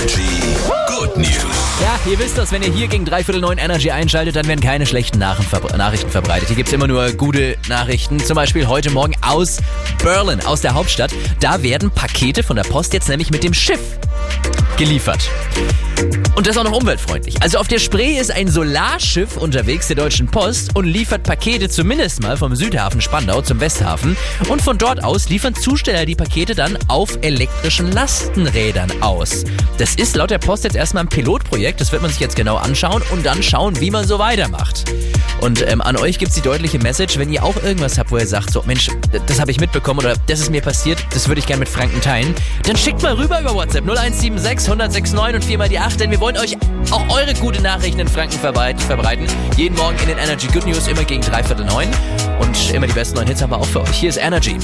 Energy Good News. Ja, ihr wisst das, wenn ihr hier gegen dreiviertel neun Energy einschaltet, dann werden keine schlechten Nachrichten verbreitet. Hier gibt's immer nur gute Nachrichten. Zum Beispiel heute Morgen aus Berlin, aus der Hauptstadt. Da werden Pakete von der Post jetzt nämlich mit dem Schiff geliefert. Und das auch noch umweltfreundlich. Also auf der Spree ist ein Solarschiff unterwegs der Deutschen Post und liefert Pakete zumindest mal vom Südhafen Spandau zum Westhafen. Und von dort aus liefern Zusteller die Pakete dann auf elektrischen Lastenrädern aus. Das ist laut der Post jetzt erstmal ein Pilotprojekt. Das wird man sich jetzt genau anschauen und dann schauen, wie man so weitermacht. Und ähm, an euch gibt's die deutliche Message, wenn ihr auch irgendwas habt, wo ihr sagt, so Mensch, das habe ich mitbekommen oder das ist mir passiert, das würde ich gerne mit Franken teilen, dann schickt mal rüber über WhatsApp 0176 1069 und 4 mal die 8, denn wir wollen euch auch eure gute Nachrichten in Franken verbreiten. Jeden Morgen in den Energy Good News, immer gegen dreiviertel neun. Und immer die besten neuen Hits haben wir auch für euch. Hier ist Energy.